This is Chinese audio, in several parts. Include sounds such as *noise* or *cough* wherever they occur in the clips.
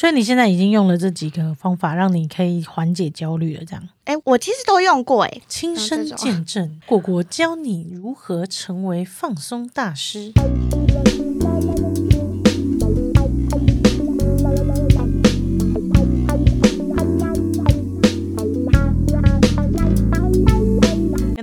所以你现在已经用了这几个方法，让你可以缓解焦虑了。这样，哎，我其实都用过，哎，亲身见证，果果教你如何成为放松大师。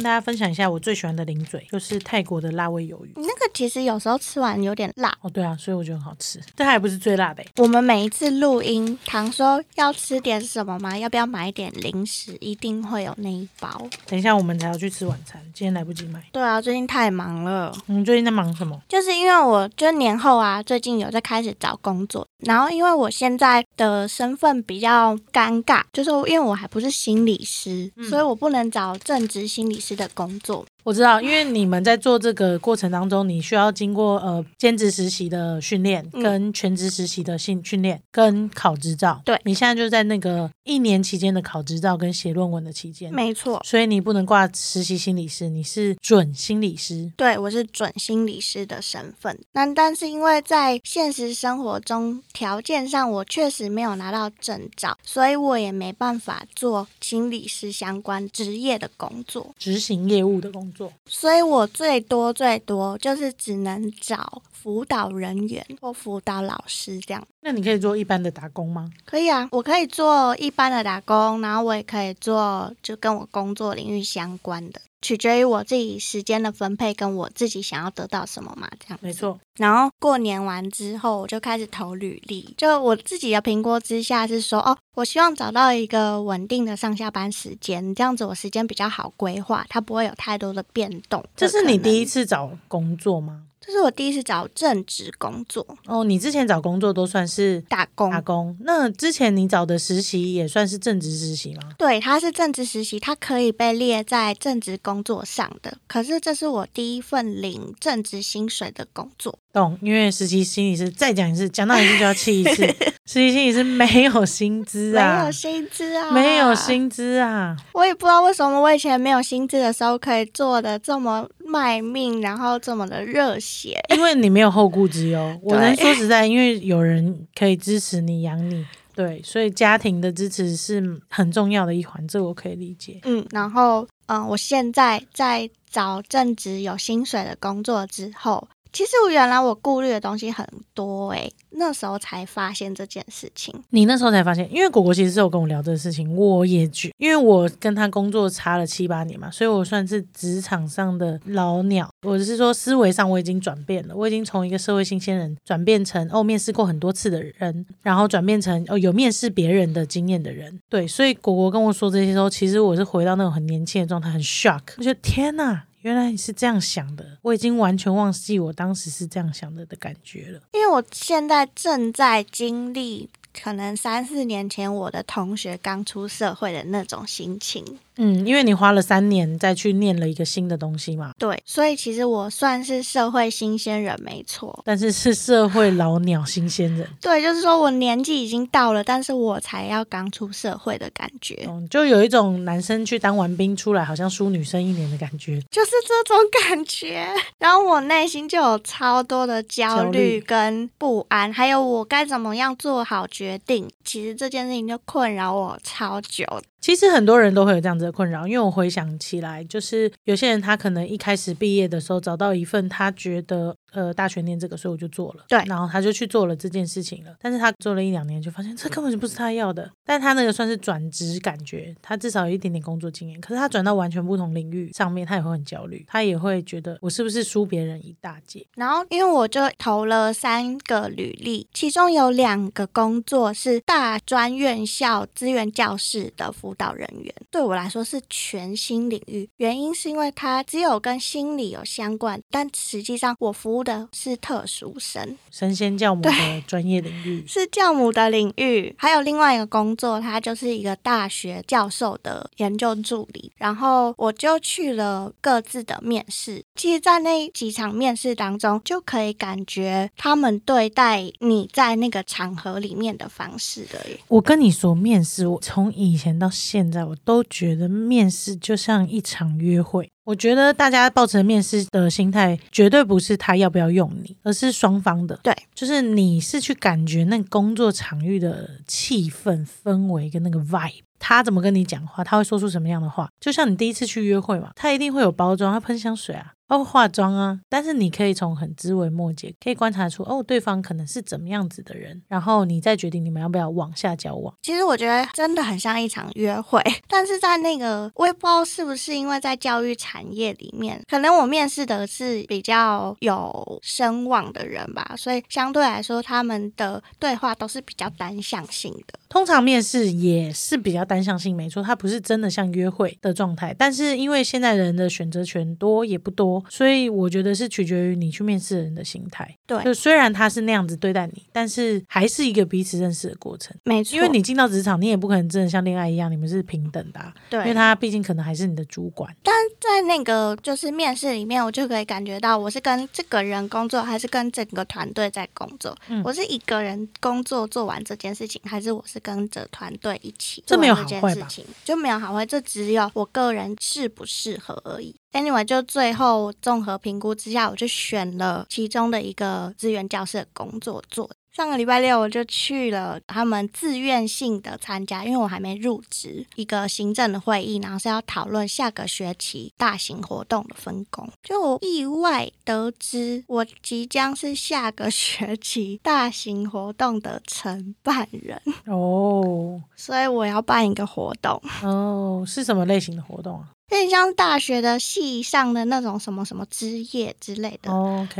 大家分享一下我最喜欢的零嘴，就是泰国的辣味鱿鱼。那个其实有时候吃完有点辣哦，对啊，所以我觉得很好吃。这还不是最辣的。我们每一次录音，唐说要吃点什么吗？要不要买点零食？一定会有那一包。等一下我们才要去吃晚餐，今天来不及买。对啊，最近太忙了。你最近在忙什么？就是因为我就年后啊，最近有在开始找工作，然后因为我现在的身份比较尴尬，就是因为我还不是心理师，所以我不能找正职心理师。的工作。我知道，因为你们在做这个过程当中，你需要经过呃兼职实习的训练，跟全职实习的训训练，跟考执照。对，你现在就在那个一年期间的考执照跟写论文的期间。没错，所以你不能挂实习心理师，你是准心理师。对，我是准心理师的身份。那但是因为在现实生活中条件上，我确实没有拿到证照，所以我也没办法做心理师相关职业的工作，执行业务的工作。所以我最多最多就是只能找辅导人员或辅导老师这样。那你可以做一般的打工吗？可以啊，我可以做一般的打工，然后我也可以做就跟我工作领域相关的。取决于我自己时间的分配，跟我自己想要得到什么嘛，这样没错。然后过年完之后，我就开始投履历。就我自己的评估之下是说，哦，我希望找到一个稳定的上下班时间，这样子我时间比较好规划，它不会有太多的变动。这是你第一次找工作吗？这是我第一次找正职工作哦。你之前找工作都算是打工，打工。那之前你找的实习也算是正职实习吗？对，它是正职实习，它可以被列在正职工作上的。可是这是我第一份领正职薪水的工作。懂，因为实习心理师再讲一次，讲到一次就要气一次。*laughs* 实习心理师没有薪资啊，没有薪资啊，没有薪资啊。我也不知道为什么我以前没有薪资的时候可以做的这么卖命，然后这么的热血。*laughs* 因为你没有后顾之忧，我能说实在，因为有人可以支持你养你，对，所以家庭的支持是很重要的一环，这我可以理解。嗯，然后嗯，我现在在找正职有薪水的工作之后。其实我原来我顾虑的东西很多诶，那时候才发现这件事情。你那时候才发现，因为果果其实是有跟我聊这个事情，我也觉，因为我跟他工作差了七八年嘛，所以我算是职场上的老鸟。我是说思维上我已经转变了，我已经从一个社会新鲜人转变成哦面试过很多次的人，然后转变成哦有面试别人的经验的人。对，所以果果跟我说这些时候，其实我是回到那种很年轻的状态，很 shock，我觉得天哪！原来你是这样想的，我已经完全忘记我当时是这样想的的感觉了。因为我现在正在经历，可能三四年前我的同学刚出社会的那种心情。嗯，因为你花了三年再去念了一个新的东西嘛。对，所以其实我算是社会新鲜人，没错。但是是社会老鸟新鲜人。对，就是说我年纪已经到了，但是我才要刚出社会的感觉。嗯，就有一种男生去当完兵出来，好像输女生一年的感觉。就是这种感觉。*laughs* 然后我内心就有超多的焦虑跟不安，还有我该怎么样做好决定。其实这件事情就困扰我超久。其实很多人都会有这样子的困扰，因为我回想起来，就是有些人他可能一开始毕业的时候找到一份他觉得。呃，大学念这个，所以我就做了。对，然后他就去做了这件事情了。但是他做了一两年，就发现这根本就不是他要的。但他那个算是转职感觉，他至少有一点点工作经验。可是他转到完全不同领域上面，他也会很焦虑，他也会觉得我是不是输别人一大截。然后因为我就投了三个履历，其中有两个工作是大专院校资源教室的辅导人员，对我来说是全新领域。原因是因为它只有跟心理有相关，但实际上我服务。的是特殊生，神仙教母的专业领域是教母的领域，还有另外一个工作，他就是一个大学教授的研究助理。然后我就去了各自的面试，其实，在那几场面试当中，就可以感觉他们对待你在那个场合里面的方式的。我跟你说，面试，我从以前到现在，我都觉得面试就像一场约会。我觉得大家抱着面试的心态，绝对不是他要不要用你，而是双方的。对，就是你是去感觉那工作场域的气氛、氛围跟那个 vibe。他怎么跟你讲话，他会说出什么样的话？就像你第一次去约会嘛，他一定会有包装，他喷香水啊。包括化妆啊，但是你可以从很枝微末节可以观察出哦，对方可能是怎么样子的人，然后你再决定你们要不要往下交往。其实我觉得真的很像一场约会，*laughs* 但是在那个我也不知道是不是因为在教育产业里面，可能我面试的是比较有声望的人吧，所以相对来说他们的对话都是比较单向性的。通常面试也是比较单向性，没错，它不是真的像约会的状态，但是因为现在人的选择权多也不多。所以我觉得是取决于你去面试人的心态。对，就虽然他是那样子对待你，但是还是一个彼此认识的过程。没错，因为你进到职场，你也不可能真的像恋爱一样，你们是平等的。对，因为他毕竟可能还是你的主管。但在那个就是面试里面，我就可以感觉到我是跟这个人工作，还是跟整个团队在工作。嗯，我是一个人工作做完这件事情，还是我是跟着团队一起？这没有好坏吧？就没有好坏，这只有我个人适不适合而已。Anyway，就最后综合评估之下，我就选了其中的一个资源教室的工作做。上个礼拜六我就去了他们自愿性的参加，因为我还没入职，一个行政的会议，然后是要讨论下个学期大型活动的分工。就意外得知，我即将是下个学期大型活动的承办人哦，所以我要办一个活动哦，是什么类型的活动啊？有点像大学的系上的那种什么什么之夜之类的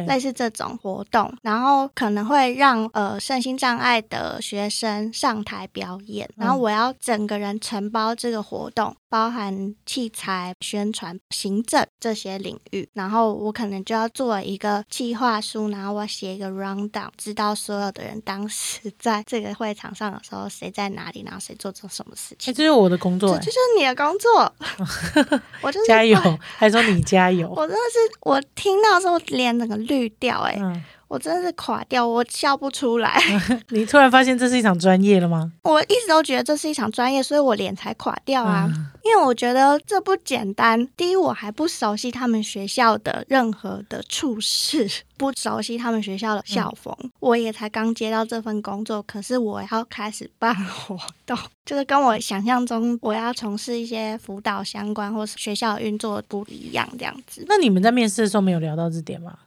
类似这种活动，然后可能会让呃身心障碍的学生上台表演，然后我要整个人承包这个活动，包含器材、宣传、行政这些领域，然后我可能就要做一个计划书，然后我写一个 rundown，知道所有的人当时 *laughs* 在这个会场上的时候谁在哪里，然后谁做做什么事情。这是我的工作，这就是你的工作。*laughs* 我就是加油，还说你加油。我真的是，我听到时候脸整个绿掉，哎，我真的是垮掉，我笑不出来。*laughs* 你突然发现这是一场专业了吗？我一直都觉得这是一场专业，所以我脸才垮掉啊。因为我觉得这不简单。第一，我还不熟悉他们学校的任何的处事，不熟悉他们学校的校风。我也才刚接到这份工作，可是我要开始办活动，就是跟我想象中我要从事一些辅导相关或是学校运作不一样这样子。那你们在面试的时候没有聊到这点吗？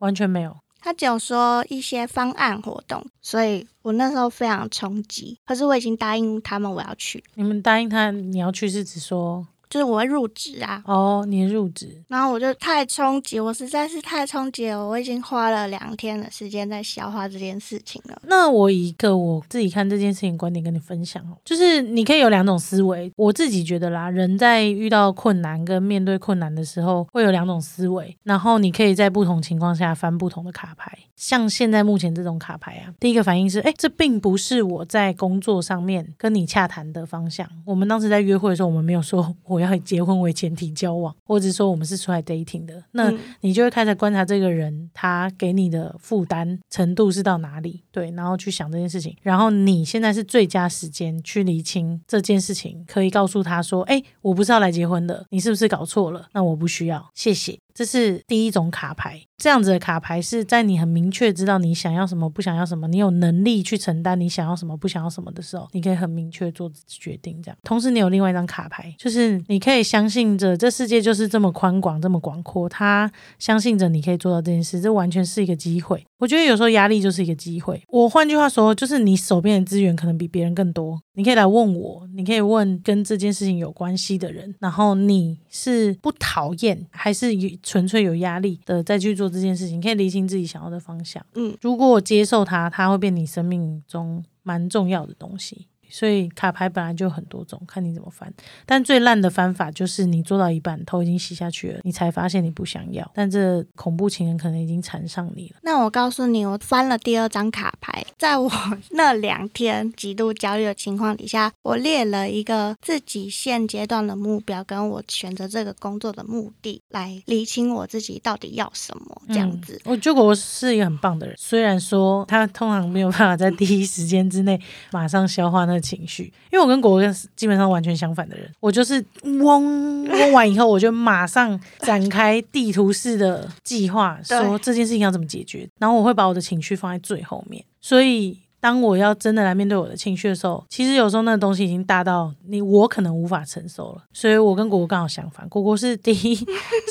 完全没有。他只有说一些方案活动，所以我那时候非常冲击。可是我已经答应他们我要去。你们答应他你要去是指说？就是我会入职啊！哦，你入职，然后我就太冲击，我实在是太冲击了。我已经花了两天的时间在消化这件事情了。那我以一个我自己看这件事情观点跟你分享哦，就是你可以有两种思维。我自己觉得啦，人在遇到困难跟面对困难的时候，会有两种思维，然后你可以在不同情况下翻不同的卡牌。像现在目前这种卡牌啊，第一个反应是，哎，这并不是我在工作上面跟你洽谈的方向。我们当时在约会的时候，我们没有说我要以结婚为前提交往，*laughs* 或者说我们是出来 dating 的。那你就会开始观察这个人，他给你的负担程度是到哪里，对，然后去想这件事情。然后你现在是最佳时间去厘清这件事情，可以告诉他说，哎，我不是要来结婚的，你是不是搞错了？那我不需要，谢谢。这是第一种卡牌，这样子的卡牌是在你很明确知道你想要什么、不想要什么，你有能力去承担你想要什么、不想要什么的时候，你可以很明确做决定。这样，同时你有另外一张卡牌，就是你可以相信着这世界就是这么宽广、这么广阔，他相信着你可以做到这件事，这完全是一个机会。我觉得有时候压力就是一个机会。我换句话说，就是你手边的资源可能比别人更多，你可以来问我，你可以问跟这件事情有关系的人，然后你是不讨厌还是纯粹有压力的再去做这件事情，可以理清自己想要的方向。嗯，如果我接受它，它会变你生命中蛮重要的东西。所以卡牌本来就很多种，看你怎么翻。但最烂的翻法就是你做到一半，头已经洗下去了，你才发现你不想要。但这恐怖情人可能已经缠上你了。那我告诉你，我翻了第二张卡牌，在我那两天极度焦虑的情况底下，我列了一个自己现阶段的目标，跟我选择这个工作的目的，来理清我自己到底要什么。这样子，我觉得我是一个很棒的人。虽然说他通常没有办法在第一时间之内马上消化那。的情绪，因为我跟果果跟基本上完全相反的人，我就是嗡嗡完以后，我就马上展开地图式的计划，说这件事情要怎么解决，然后我会把我的情绪放在最后面，所以。当我要真的来面对我的情绪的时候，其实有时候那个东西已经大到你我可能无法承受了，所以我跟果果刚好相反，果果是第一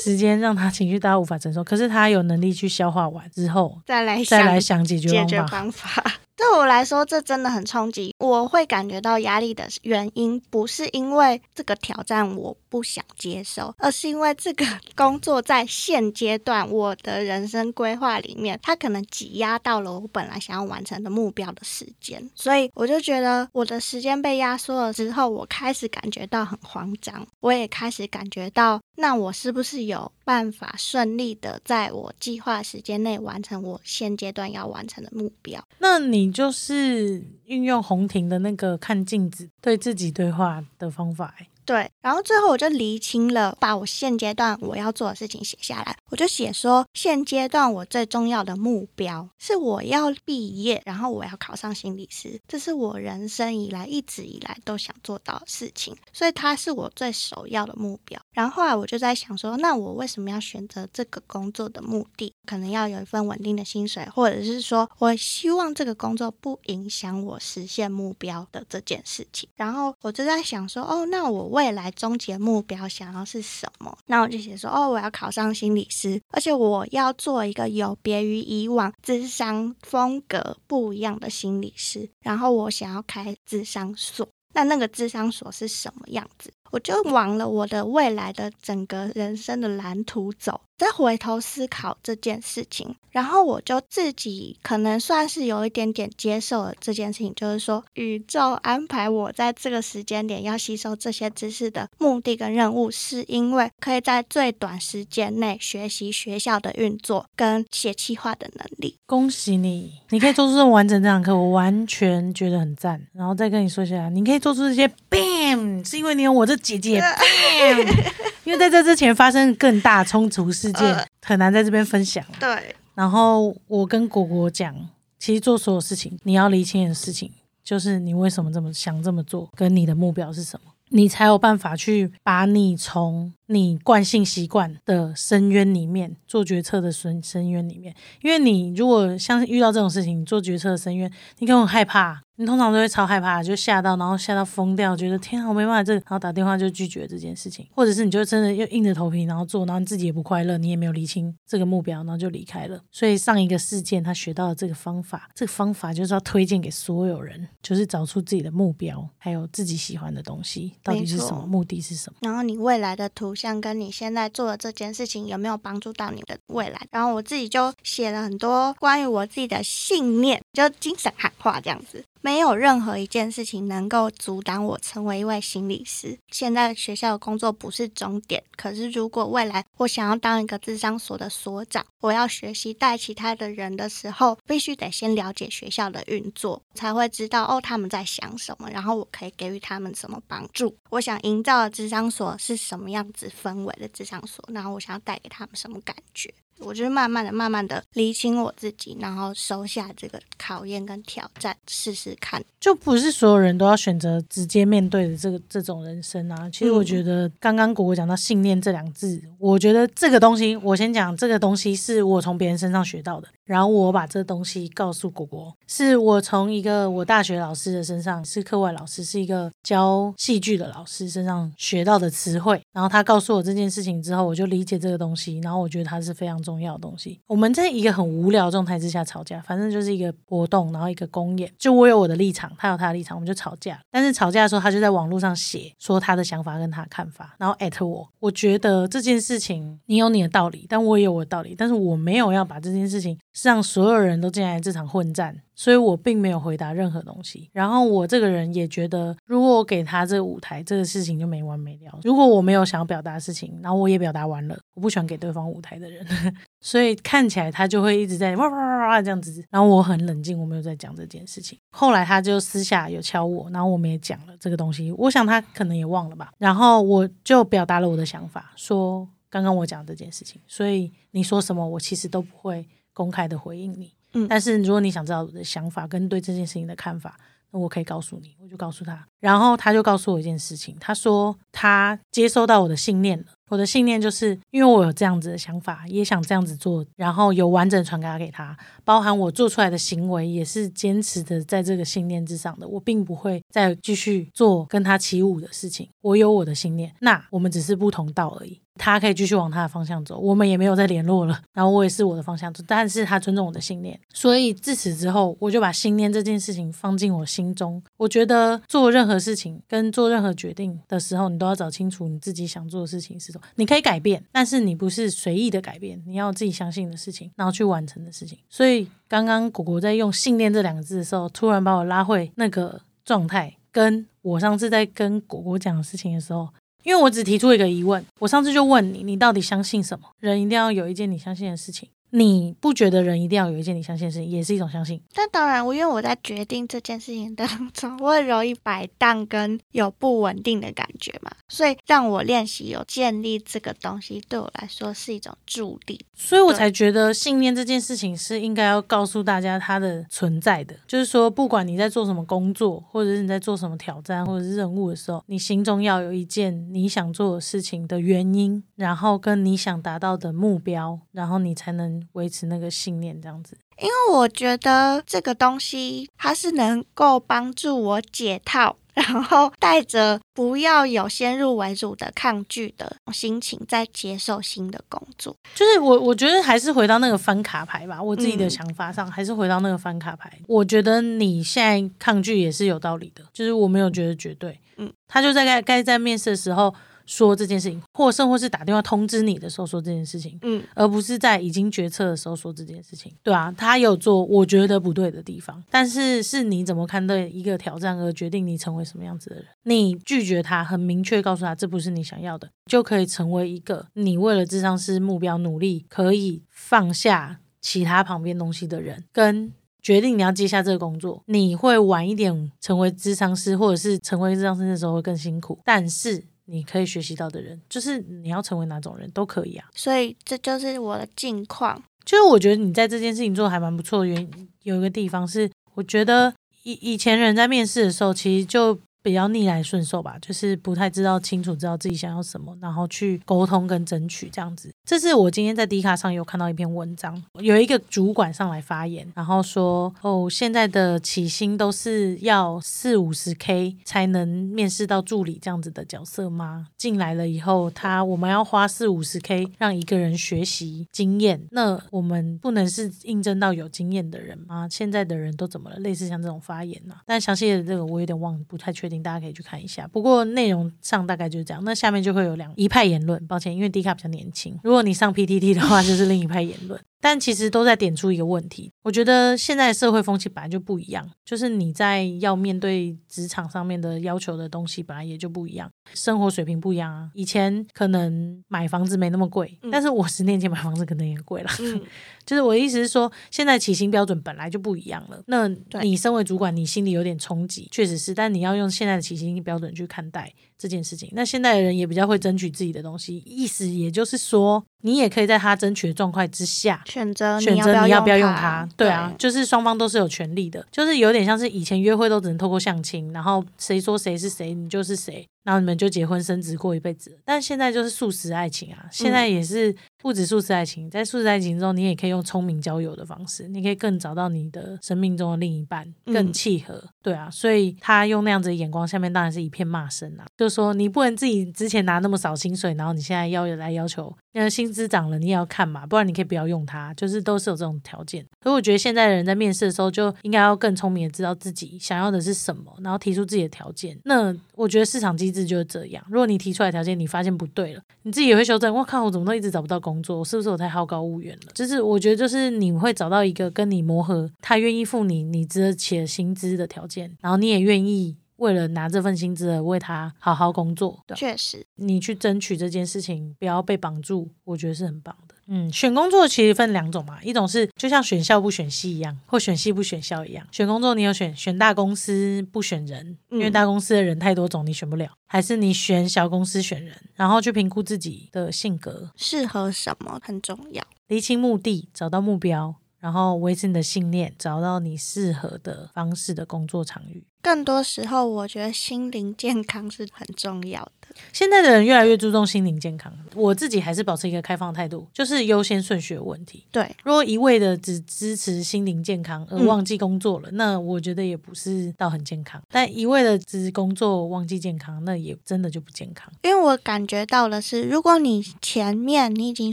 时间让他情绪大到无法承受，可是他有能力去消化完之后，再来再来想想解决解决方法。对我来说，这真的很冲击。我会感觉到压力的原因，不是因为这个挑战我不想接受，而是因为这个 *laughs* 工作在现阶段我的人生规划里面，它可能挤压到了我本来想要完成的目标的时间，所以我就觉得我的时间被压缩了之后，我开始感觉到很慌张，我也开始感觉到，那我是不是有办法顺利的在我计划时间内完成我现阶段要完成的目标？那你你就是运用红亭的那个看镜子对自己对话的方法、对，然后最后我就厘清了，把我现阶段我要做的事情写下来。我就写说，现阶段我最重要的目标是我要毕业，然后我要考上心理师，这是我人生以来一直以来都想做到的事情，所以它是我最首要的目标。然后后来我就在想说，那我为什么要选择这个工作的目的？可能要有一份稳定的薪水，或者是说我希望这个工作不影响我实现目标的这件事情。然后我就在想说，哦，那我未来终极目标想要是什么？那我就写说，哦，我要考上心理师，而且我要做一个有别于以往智商风格不一样的心理师。然后我想要开智商所，那那个智商所是什么样子？我就往了我的未来的整个人生的蓝图走，再回头思考这件事情，然后我就自己可能算是有一点点接受了这件事情，就是说宇宙安排我在这个时间点要吸收这些知识的目的跟任务，是因为可以在最短时间内学习学校的运作跟写企划的能力。恭喜你，你可以做出这么完整这堂课，我完全觉得很赞。然后再跟你说一下，你可以做出这些 bam，是因为你有我这姐姐 *laughs* bam，因为在这之前发生更大冲突事件，呃很难在这边分享。对，然后我跟果果讲，其实做所有事情，你要理清的事情，就是你为什么这么想这么做，跟你的目标是什么，你才有办法去把你从你惯性习惯的深渊里面做决策的深深渊里面。因为你如果像遇到这种事情，你做决策的深渊，你可能很害怕。你通常都会超害怕，就吓到，然后吓到疯掉，觉得天啊，我没办法这个，然后打电话就拒绝这件事情，或者是你就真的又硬着头皮然后做，然后你自己也不快乐，你也没有理清这个目标，然后就离开了。所以上一个事件他学到了这个方法，这个方法就是要推荐给所有人，就是找出自己的目标，还有自己喜欢的东西到底是什么，目的是什么。然后你未来的图像跟你现在做的这件事情有没有帮助到你的未来？然后我自己就写了很多关于我自己的信念，就精神喊话这样子。没有任何一件事情能够阻挡我成为一位心理师。现在学校的工作不是终点，可是如果未来我想要当一个智商所的所长，我要学习带其他的人的时候，必须得先了解学校的运作，才会知道哦他们在想什么，然后我可以给予他们什么帮助。我想营造的智商所是什么样子氛围的智商所，然后我想要带给他们什么感觉。我就是慢慢的、慢慢的理清我自己，然后收下这个考验跟挑战，试试看。就不是所有人都要选择直接面对的这个这种人生啊。其实我嗯觉得刚刚果果讲到信念这两字，我觉得这个东西，我先讲这个东西是我从别人身上学到的，然后我把这东西告诉果果，是我从一个我大学老师的身上，是课外老师，是一个教戏剧的老师身上学到的词汇。然后他告诉我这件事情之后，我就理解这个东西，然后我觉得它是非常重要的东西。我们在一个很无聊的状态之下吵架，反正就是一个活动，然后一个公演，就我有我的立场，他有他的立场，我们就吵架。但是吵架的时候，他就在网络上写说他的想法跟他的看法，然后艾特我。我觉得这件事情你有你的道理，但我也有我的道理，但是我没有要把这件事情让所有人都进来这场混战。所以我并没有回答任何东西。然后我这个人也觉得，如果我给他这个舞台，这个事情就没完没了。如果我没有想要表达的事情，然后我也表达完了，我不喜欢给对方舞台的人，*laughs* 所以看起来他就会一直在哇哇哇哇这样子。然后我很冷静，我没有在讲这件事情。后来他就私下有敲我，然后我们也讲了这个东西。我想他可能也忘了吧。然后我就表达了我的想法，说刚刚我讲这件事情，所以你说什么，我其实都不会公开的回应你。嗯但是如果你想知道我的想法跟对这件事情的看法，那我可以告诉你，我就告诉他。然后他就告诉我一件事情，他说他接收到我的信念了。我的信念就是因为我有这样子的想法，也想这样子做，然后有完整传达给他，包含我做出来的行为也是坚持的在这个信念之上的。我并不会再继续做跟他起舞的事情。我有我的信念，那我们只是不同道而已。他可以继续往他的方向走，我们也没有再联络了。然后我也是我的方向走，但是他尊重我的信念，所以自此之后，我就把信念这件事情放进我心中。我觉得做任任何事情跟做任何决定的时候，你都要找清楚你自己想做的事情是什么。你可以改变，但是你不是随意的改变，你要自己相信的事情，然后去完成的事情。所以刚刚果果在用信念这两个字的时候，突然把我拉回那个状态，跟我上次在跟果果讲的事情的时候。因为我只提出一个疑问，我上次就问你，你到底相信什么？人一定要有一件你相信的事情。你不觉得人一定要有一件你相信的事情，也是一种相信？但当然，我因为我在决定这件事情当中，我很容易摆荡跟有不稳定的感觉嘛，所以让我练习有建立这个东西，对我来说是一种助力。所以我才觉得信念这件事情是应该要告诉大家它的存在的，就是说，不管你在做什么工作，或者是你在做什么挑战或者是任务的时候，你心中要有一件你想做的事情的原因，然后跟你想达到的目标，然后你才能。维持那个信念，这样子。因为我觉得这个东西它是能够帮助我解套，然后带着不要有先入为主的抗拒的心情，在接受新的工作。就是我，我觉得还是回到那个翻卡牌吧。我自己的想法上，还是回到那个翻卡牌。我觉得你现在抗拒也是有道理的，就是我没有觉得绝对。嗯，他就在该该在面试的时候。说这件事情，或甚或是打电话通知你的时候说这件事情，嗯，而不是在已经决策的时候说这件事情，对啊，他有做我觉得不对的地方，但是是你怎么看待一个挑战而决定你成为什么样子的人？你拒绝他，很明确告诉他这不是你想要的，就可以成为一个你为了智商师目标努力，可以放下其他旁边东西的人，跟决定你要接下这个工作，你会晚一点成为智商师，或者是成为智商师的时候会更辛苦，但是。你可以学习到的人，就是你要成为哪种人都可以啊。所以这就是我的近况。就是我觉得你在这件事情做的还蛮不错的原因，有一个地方是，我觉得以以前人在面试的时候，其实就。比较逆来顺受吧，就是不太知道清楚知道自己想要什么，然后去沟通跟争取这样子。这是我今天在 D 卡上有看到一篇文章，有一个主管上来发言，然后说：“哦，现在的起薪都是要四五十 K 才能面试到助理这样子的角色吗？进来了以后，他我们要花四五十 K 让一个人学习经验，那我们不能是应征到有经验的人吗？现在的人都怎么了？类似像这种发言呢？但详细的这个我有点忘，不太确定。”大家可以去看一下，不过内容上大概就是这样。那下面就会有两一派言论，抱歉，因为 D 卡比较年轻。如果你上 PTT 的话，就是另一派言论。但其实都在点出一个问题，我觉得现在社会风气本来就不一样，就是你在要面对职场上面的要求的东西本来也就不一样，生活水平不一样啊。以前可能买房子没那么贵，但是我十年前买房子可能也贵了。嗯，*laughs* 就是我的意思是说，现在起薪标准本来就不一样了。那你身为主管，你心里有点冲击，确实是，但你要用现在的起薪标准去看待。这件事情，那现在的人也比较会争取自己的东西，意思也就是说，你也可以在他争取的状况之下选择选择你要不要用他。对啊，就是双方都是有权利的，就是有点像是以前约会都只能透过相亲，然后谁说谁是谁，你就是谁。然后你们就结婚生子过一辈子，但现在就是素食爱情啊！现在也是不止素食爱情，在素食爱情中，你也可以用聪明交友的方式，你可以更找到你的生命中的另一半，更契合。对啊，所以他用那样子的眼光，下面当然是一片骂声啊！就说你不能自己之前拿那么少薪水，然后你现在要来要求，因为薪资涨了，你也要看嘛，不然你可以不要用它，就是都是有这种条件。所以我觉得现在的人在面试的时候，就应该要更聪明的知道自己想要的是什么，然后提出自己的条件。那我觉得市场机制就是这样。如果你提出来条件，你发现不对了，你自己也会修正。我靠，我怎么都一直找不到工作，是不是我太好高骛远了？就是我觉得，就是你会找到一个跟你磨合，他愿意付你你值得且薪资的条件，然后你也愿意为了拿这份薪资而为他好好工作。确实，你去争取这件事情，不要被绑住，我觉得是很棒的。嗯，选工作其实分两种嘛，一种是就像选校不选系一样，或选系不选校一样。选工作你有选选大公司不选人，因为大公司的人太多种，你选不了；还是你选小公司选人，然后去评估自己的性格适合什么很重要，厘清目的，找到目标，然后维持你的信念，找到你适合的方式的工作场域。更多时候，我觉得心灵健康是很重要的。现在的人越来越注重心灵健康，我自己还是保持一个开放态度，就是优先顺序的问题。对，如果一味的只支持心灵健康而忘记工作了，那我觉得也不是到很健康。但一味的只工作忘记健康，那也真的就不健康。因为我感觉到的是，如果你前面你已经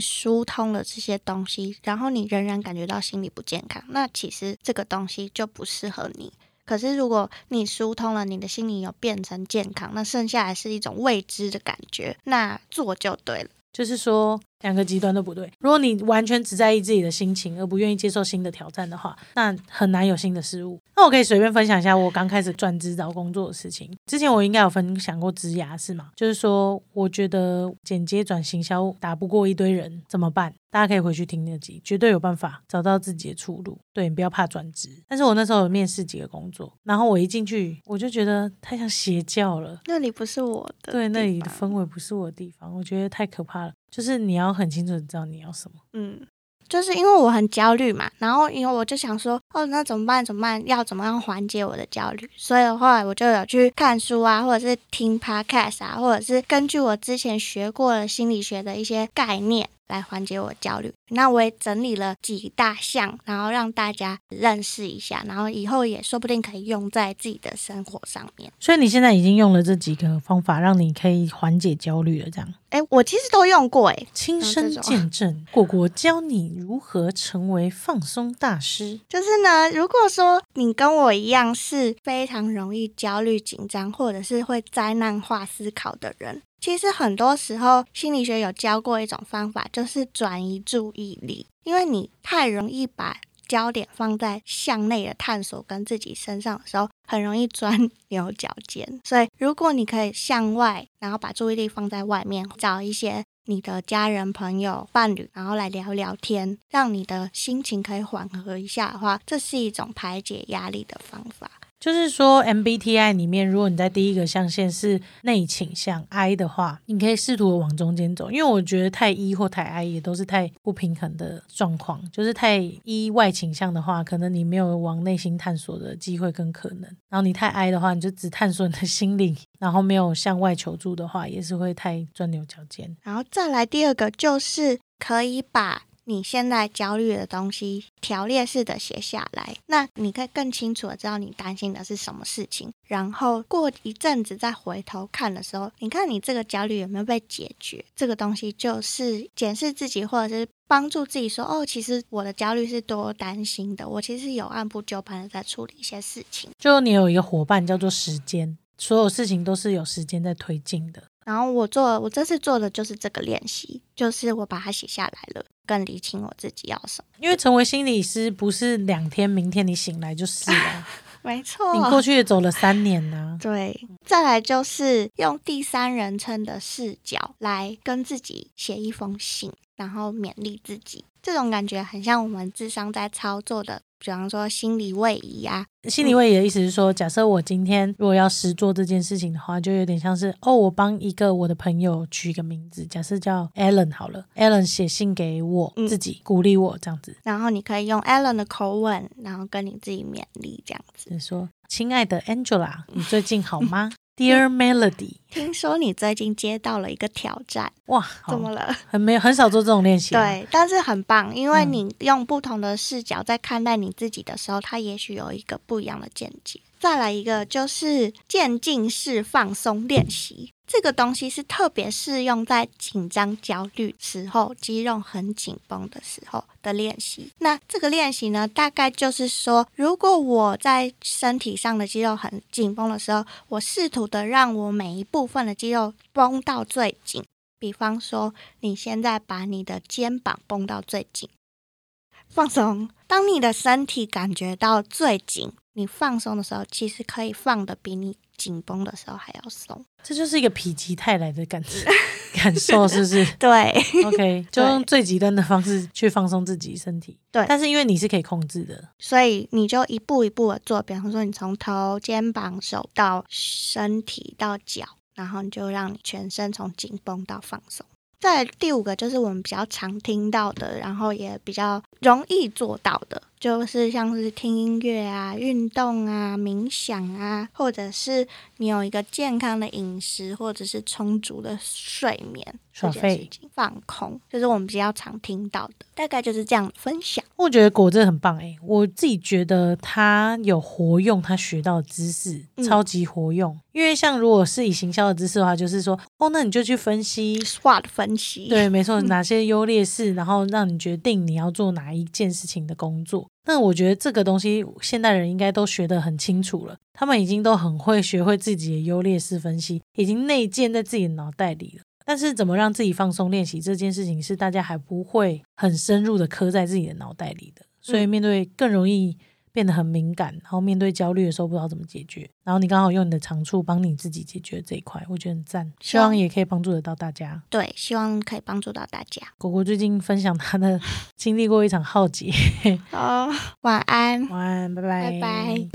疏通了这些东西，然后你仍然感觉到心理不健康，那其实这个东西就不适合你。可是，如果你疏通了，你的心理有变成健康，那剩下来是一种未知的感觉，那做就对了。就是说，两个极端都不对。如果你完全只在意自己的心情，而不愿意接受新的挑战的话，那很难有新的事物。那我可以随便分享一下我刚开始转职找工作的事情。之前我应该有分享过职涯是吗？就是说，我觉得剪接转行销打不过一堆人怎么办？大家可以回去听那集，绝对有办法找到自己的出路。对你不要怕转职。但是我那时候有面试几个工作，然后我一进去，我就觉得太像邪教了。那里不是我的，对，那里的氛围不是我的地方，我觉得太可怕了。就是你要很清楚的知道你要什么。嗯，就是因为我很焦虑嘛，然后因为我就想说，哦，那怎么办？怎么办？要怎么样缓解我的焦虑？所以后来我就有去看书啊，或者是听 podcast 啊，或者是根据我之前学过的心理学的一些概念。来缓解我焦虑。那我也整理了几大项，然后让大家认识一下，然后以后也说不定可以用在自己的生活上面。所以你现在已经用了这几个方法，让你可以缓解焦虑了，这样？哎，我其实都用过，哎，亲身见证，果果教你如何成为放松大师。就是呢，如果说你跟我一样是非常容易焦虑、紧张，或者是会灾难化思考的人。其实很多时候，心理学有教过一种方法，就是转移注意力。因为你太容易把焦点放在向内的探索跟自己身上的时候，很容易钻牛角尖。所以，如果你可以向外，然后把注意力放在外面，找一些你的家人、朋友、伴侣，然后来聊聊天，让你的心情可以缓和一下的话，这是一种排解压力的方法。就是说，MBTI 里面，如果你在第一个象限是内倾向 I 的话，你可以试图往中间走，因为我觉得太 E 或太 I 也都是太不平衡的状况。就是太 E 外倾向的话，可能你没有往内心探索的机会跟可能；然后你太 I 的话，你就只探索你的心灵，然后没有向外求助的话，也是会太钻牛角尖。然后再来第二个，就是可以把。你现在焦虑的东西条列式的写下来，那你可以更清楚的知道你担心的是什么事情。然后过一阵子再回头看的时候，你看你这个焦虑有没有被解决？这个东西就是检视自己，或者是帮助自己说：“哦，其实我的焦虑是多担心的，我其实有按部就班的在处理一些事情。”就你有一个伙伴叫做时间，所有事情都是有时间在推进的。然后我做，我这次做的就是这个练习，就是我把它写下来了。更理清我自己要什么，因为成为心理师不是两天，明天你醒来就是了。*laughs* 没错，你过去也走了三年呢。对，再来就是用第三人称的视角来跟自己写一封信，然后勉励自己。这种感觉很像我们智商在操作的。比方说心理位移啊，心理位移的意思是说，假设我今天如果要实做这件事情的话，就有点像是哦，我帮一个我的朋友取一个名字，假设叫 Alan 好了，Alan 写信给我自己，鼓励我这样子。然后你可以用 Alan 的口吻，然后跟你自己勉励这样子，你说：“亲爱的 Angela，你最近好吗？” Dear Melody，听说你最近接到了一个挑战，哇，怎么了？很没有，很少做这种练习。对，但是很棒，因为你用不同的视角在看待你自己的时候，它也许有一个不一样的见解。再来一个就是渐进式放松练习，这个东西是特别适用在紧张、焦虑时候、肌肉很紧绷的时候的练习。那这个练习呢，大概就是说，如果我在身体上的肌肉很紧绷的时候，我试图的让我每一部分的肌肉绷到最紧。比方说，你现在把你的肩膀绷到最紧，放松。当你的身体感觉到最紧。你放松的时候，其实可以放的比你紧绷的时候还要松。这就是一个否极泰来的感觉，感受是不是？*laughs* 对，OK，就用最极端的方式去放松自己身体。对，但是因为你是可以控制的，所以你就一步一步的做。比方说，你从头、肩膀、手到身体到脚，然后你就让你全身从紧绷到放松。再第五个就是我们比较常听到的，然后也比较容易做到的。就是像是听音乐啊、运动啊、冥想啊，或者是你有一个健康的饮食，或者是充足的睡眠，耍废放空，就是我们比较常听到的，大概就是这样分享。我觉得果真的很棒诶，我自己觉得他有活用他学到的知识，嗯超级活用。因为像如果是以行销的知识的话，就是说哦，那你就去分析 SWOT 分析，对，没错，*laughs* 哪些优劣势，然后让你决定你要做哪一件事情的工作。那我觉得这个东西现代人应该都学得很清楚了，他们已经都很会学会自己的优劣势分析，已经内建在自己的脑袋里了。但是怎么让自己放松练习这件事情，是大家还不会很深入的刻在自己的脑袋里的，所以面对更容易变得很敏感，然后面对焦虑的时候不知道怎么解决，然后你刚好用你的长处帮你自己解决这一块，我觉得很赞，希望也可以帮助得到大家。对，希望可以帮助到大家。果果最近分享他的 *laughs* 经历过一场浩劫，好，晚安。晚安，拜拜，拜拜。